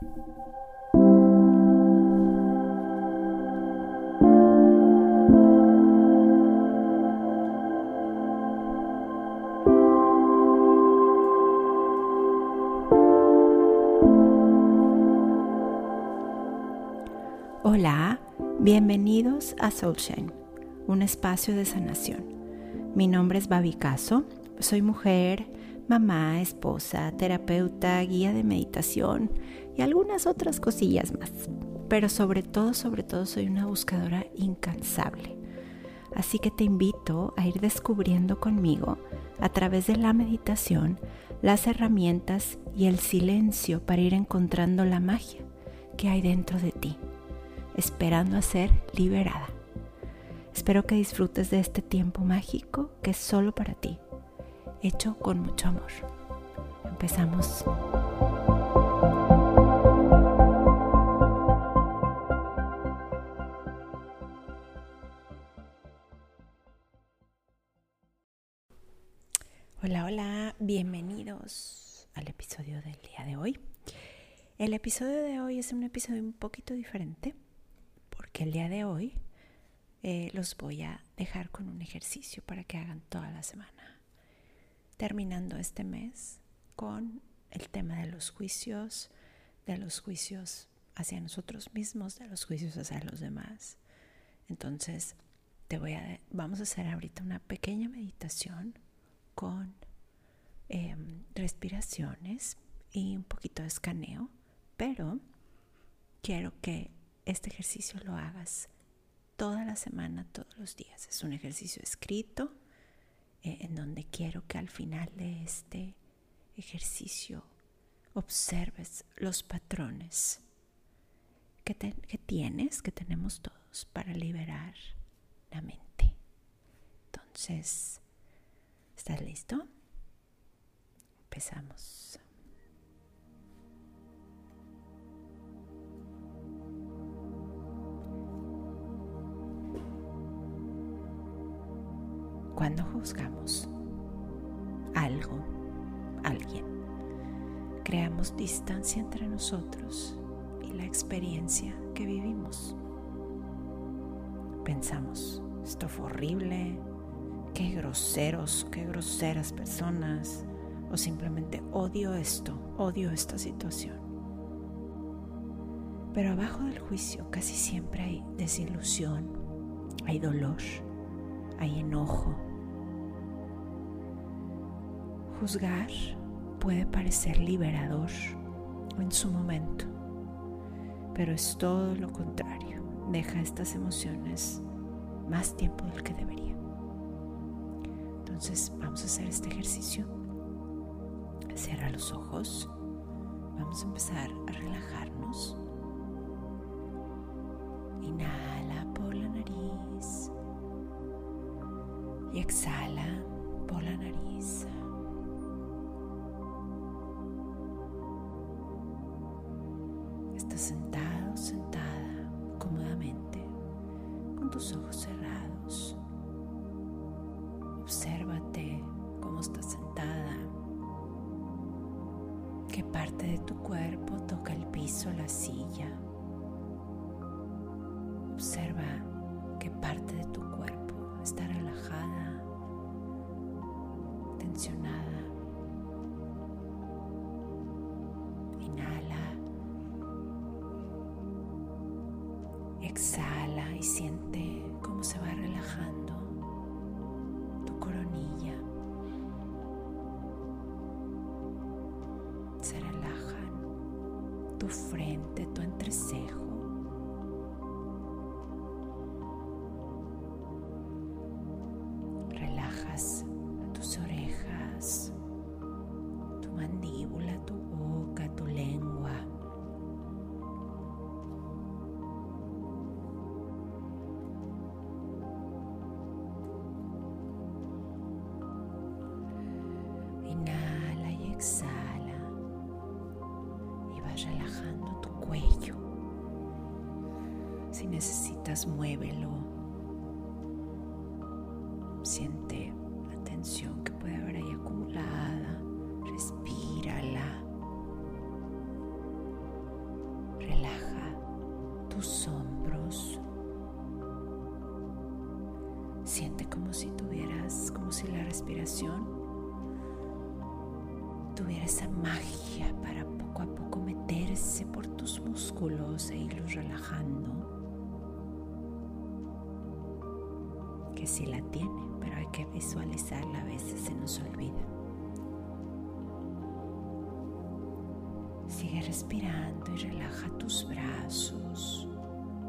Hola, bienvenidos a Soulshine, un espacio de sanación. Mi nombre es Babi Caso, soy mujer, mamá, esposa, terapeuta, guía de meditación y algunas otras cosillas más. Pero sobre todo, sobre todo soy una buscadora incansable. Así que te invito a ir descubriendo conmigo, a través de la meditación, las herramientas y el silencio para ir encontrando la magia que hay dentro de ti esperando a ser liberada. Espero que disfrutes de este tiempo mágico que es solo para ti, hecho con mucho amor. Empezamos. Hola, hola, bienvenidos al episodio del día de hoy. El episodio de hoy es un episodio un poquito diferente porque el día de hoy eh, los voy a dejar con un ejercicio para que hagan toda la semana. Terminando este mes con el tema de los juicios, de los juicios hacia nosotros mismos, de los juicios hacia los demás. Entonces, te voy a, vamos a hacer ahorita una pequeña meditación con em, respiraciones y un poquito de escaneo, pero quiero que este ejercicio lo hagas toda la semana, todos los días. Es un ejercicio escrito eh, en donde quiero que al final de este ejercicio observes los patrones que, que tienes, que tenemos todos para liberar la mente. Entonces, ¿estás listo? Empezamos. cuando juzgamos algo, alguien, creamos distancia entre nosotros y la experiencia que vivimos. Pensamos, esto fue horrible, qué groseros, qué groseras personas, o simplemente odio esto, odio esta situación. Pero abajo del juicio casi siempre hay desilusión, hay dolor, hay enojo, Juzgar puede parecer liberador en su momento, pero es todo lo contrario. Deja estas emociones más tiempo del que debería. Entonces vamos a hacer este ejercicio. Cierra los ojos. Vamos a empezar a relajarnos. Inhala por la nariz y exhala por la nariz. sentado, sentada cómodamente, con tus ojos cerrados. Cómo sentada, qué parte de tu cuerpo toca el piso, la silla. Observa qué parte de tu cuerpo está relajada, tensionada. Exhala y siente cómo se va relajando frente, tu entrecejo. Si necesitas, muévelo. Siente la tensión que puede haber ahí acumulada. Respírala. tus hombros. Siente como si tuvieras, como si la respiración tuviera esa magia para poco a poco por tus músculos e irlos relajando. Que sí la tiene, pero hay que visualizarla, a veces se nos olvida. Sigue respirando y relaja tus brazos,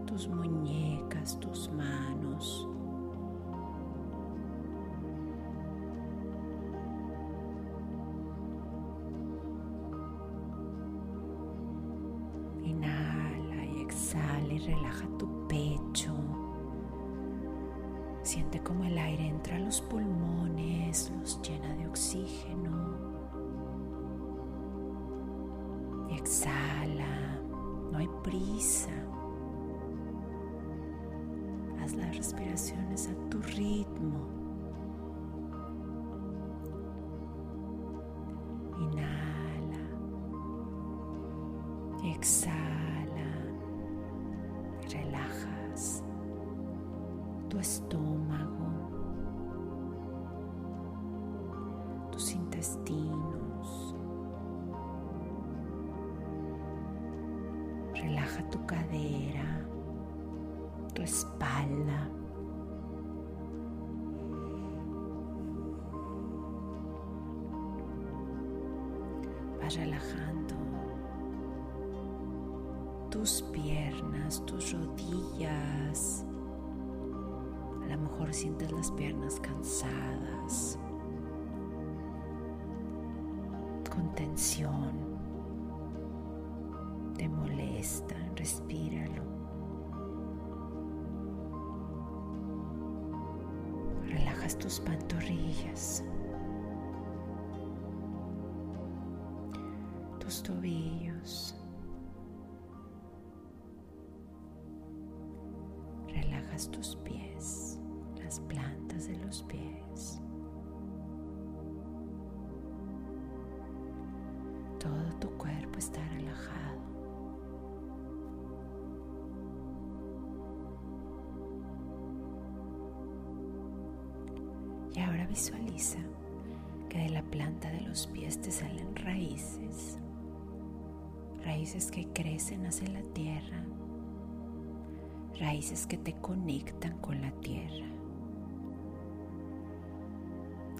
tus muñecas, tus manos. Entra los pulmones, los llena de oxígeno. Exhala, no hay prisa. Haz las respiraciones a tu ritmo. Relaja tu cadera, tu espalda. Vas relajando tus piernas, tus rodillas. A lo mejor sientes las piernas cansadas, tensión. Te molestan, respíralo. Relajas tus pantorrillas, tus tobillos. Relajas tus pies, las plantas de los pies. Todo tu cuerpo está relajado. Y ahora visualiza que de la planta de los pies te salen raíces, raíces que crecen hacia la tierra, raíces que te conectan con la tierra,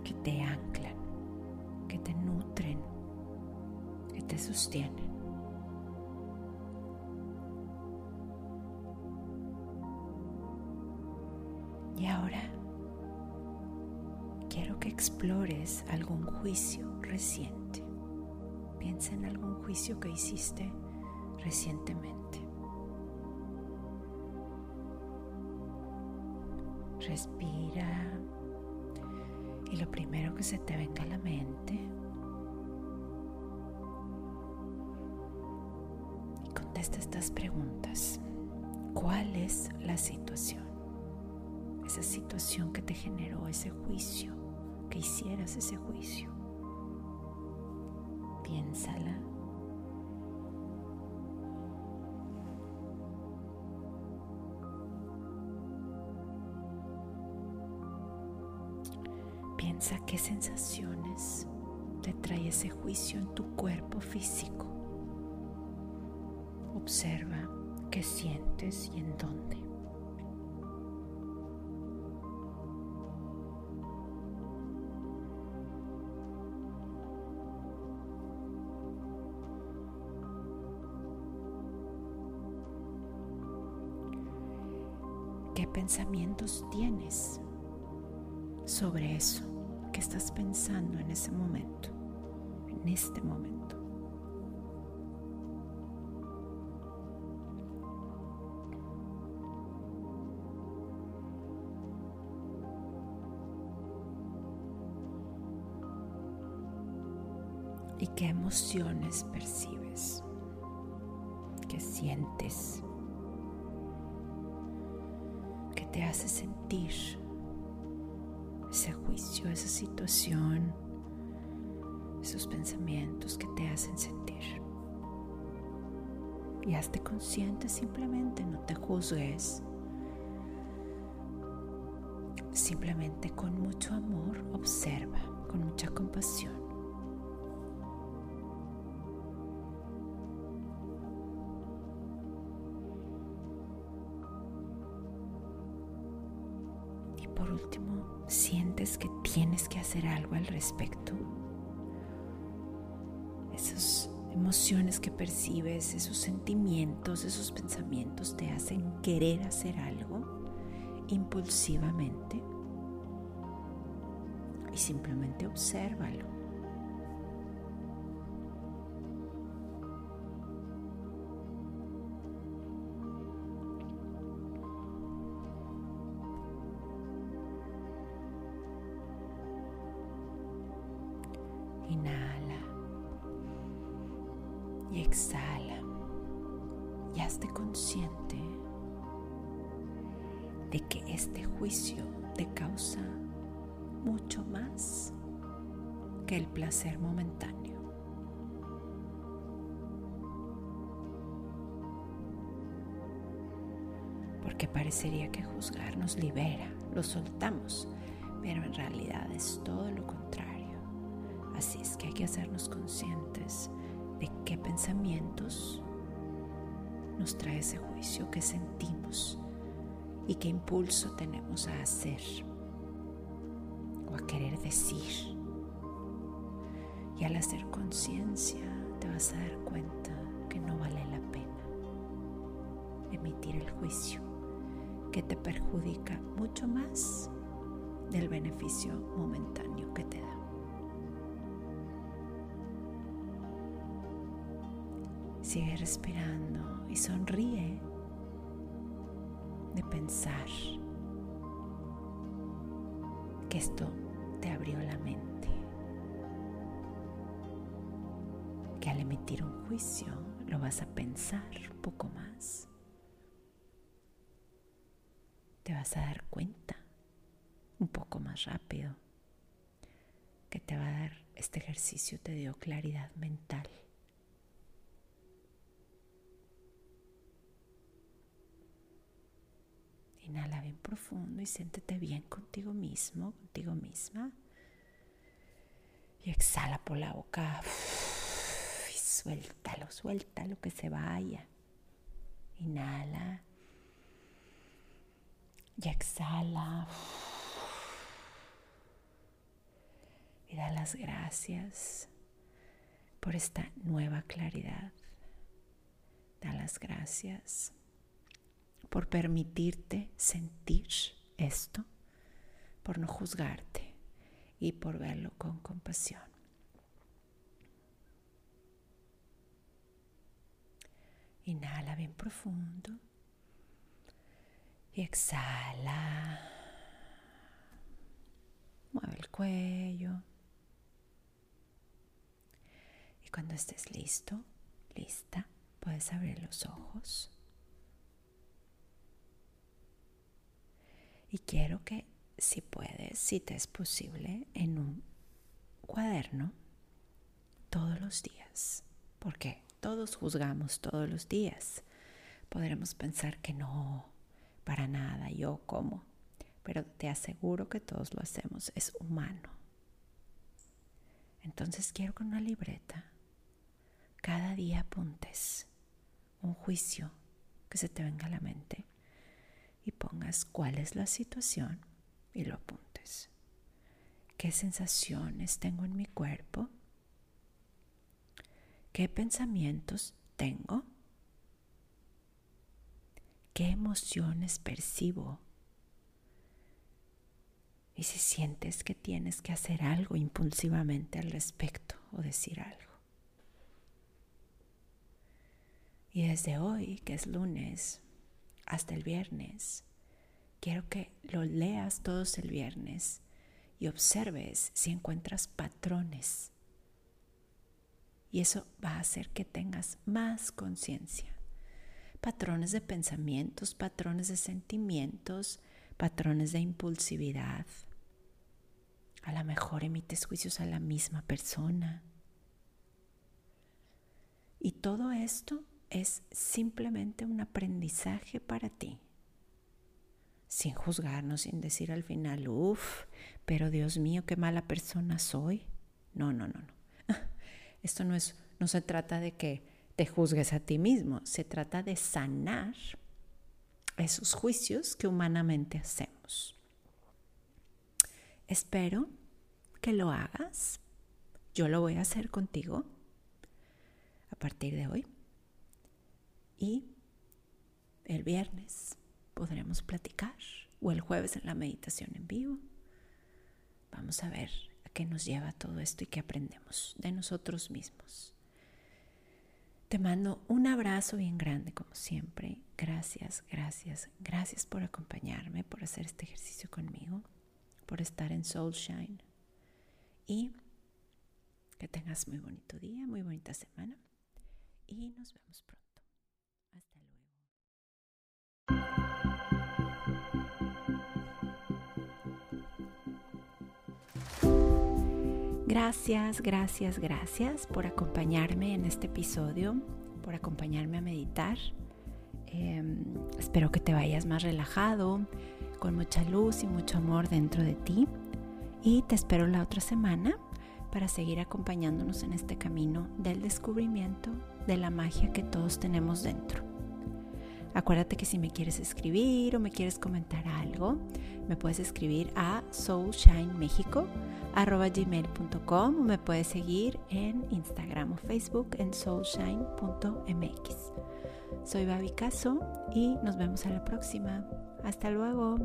que te anclan, que te nutren, te sostienen. Y ahora quiero que explores algún juicio reciente. Piensa en algún juicio que hiciste recientemente. Respira y lo primero que se te venga a la mente estas preguntas. ¿Cuál es la situación? Esa situación que te generó ese juicio, que hicieras ese juicio. Piénsala. Piensa qué sensaciones te trae ese juicio en tu cuerpo físico. Observa qué sientes y en dónde. ¿Qué pensamientos tienes sobre eso que estás pensando en ese momento? En este momento. Qué emociones percibes? ¿Qué sientes? ¿Qué te hace sentir ese juicio, esa situación, esos pensamientos que te hacen sentir? y hazte consciente simplemente, no te juzgues. Simplemente con mucho amor observa, con mucha compasión. Por último, sientes que tienes que hacer algo al respecto. Esas emociones que percibes, esos sentimientos, esos pensamientos te hacen querer hacer algo impulsivamente y simplemente obsérvalo. Que el placer momentáneo. Porque parecería que juzgar nos libera, lo soltamos, pero en realidad es todo lo contrario. Así es que hay que hacernos conscientes de qué pensamientos nos trae ese juicio que sentimos y qué impulso tenemos a hacer o a querer decir. Y al hacer conciencia te vas a dar cuenta que no vale la pena emitir el juicio que te perjudica mucho más del beneficio momentáneo que te da. Sigue respirando y sonríe de pensar que esto te abrió la mente. Que al emitir un juicio lo vas a pensar un poco más. Te vas a dar cuenta un poco más rápido que te va a dar este ejercicio, te dio claridad mental. Inhala bien profundo y siéntete bien contigo mismo, contigo misma. Y exhala por la boca. Suéltalo, suéltalo que se vaya. Inhala. Y exhala. Y da las gracias por esta nueva claridad. Da las gracias por permitirte sentir esto, por no juzgarte y por verlo con compasión. Inhala bien profundo y exhala. Mueve el cuello. Y cuando estés listo, lista, puedes abrir los ojos. Y quiero que si puedes, si te es posible, en un cuaderno todos los días, porque todos juzgamos todos los días. Podremos pensar que no, para nada, yo como, pero te aseguro que todos lo hacemos, es humano. Entonces quiero con una libreta, cada día apuntes un juicio que se te venga a la mente y pongas cuál es la situación y lo apuntes. ¿Qué sensaciones tengo en mi cuerpo? ¿Qué pensamientos tengo? ¿Qué emociones percibo? Y si sientes que tienes que hacer algo impulsivamente al respecto o decir algo. Y desde hoy, que es lunes, hasta el viernes. Quiero que lo leas todos el viernes y observes si encuentras patrones. Y eso va a hacer que tengas más conciencia. Patrones de pensamientos, patrones de sentimientos, patrones de impulsividad. A lo mejor emites juicios a la misma persona. Y todo esto es simplemente un aprendizaje para ti. Sin juzgarnos, sin decir al final, uff, pero Dios mío, qué mala persona soy. No, no, no, no. Esto no es, no se trata de que te juzgues a ti mismo, se trata de sanar esos juicios que humanamente hacemos. Espero que lo hagas. Yo lo voy a hacer contigo a partir de hoy. Y el viernes podremos platicar o el jueves en la meditación en vivo. Vamos a ver qué nos lleva todo esto y qué aprendemos de nosotros mismos. Te mando un abrazo bien grande como siempre. Gracias, gracias, gracias por acompañarme, por hacer este ejercicio conmigo, por estar en Soulshine. Y que tengas muy bonito día, muy bonita semana. Y nos vemos pronto. Gracias, gracias, gracias por acompañarme en este episodio, por acompañarme a meditar. Em, espero que te vayas más relajado, con mucha luz y mucho amor dentro de ti. Y te espero la otra semana para seguir acompañándonos en este camino del descubrimiento de la magia que todos tenemos dentro. Acuérdate que si me quieres escribir o me quieres comentar algo, me puedes escribir a soulshinemexico.com o me puedes seguir en Instagram o Facebook en soulshine.mx. Soy Babi Caso y nos vemos a la próxima. Hasta luego.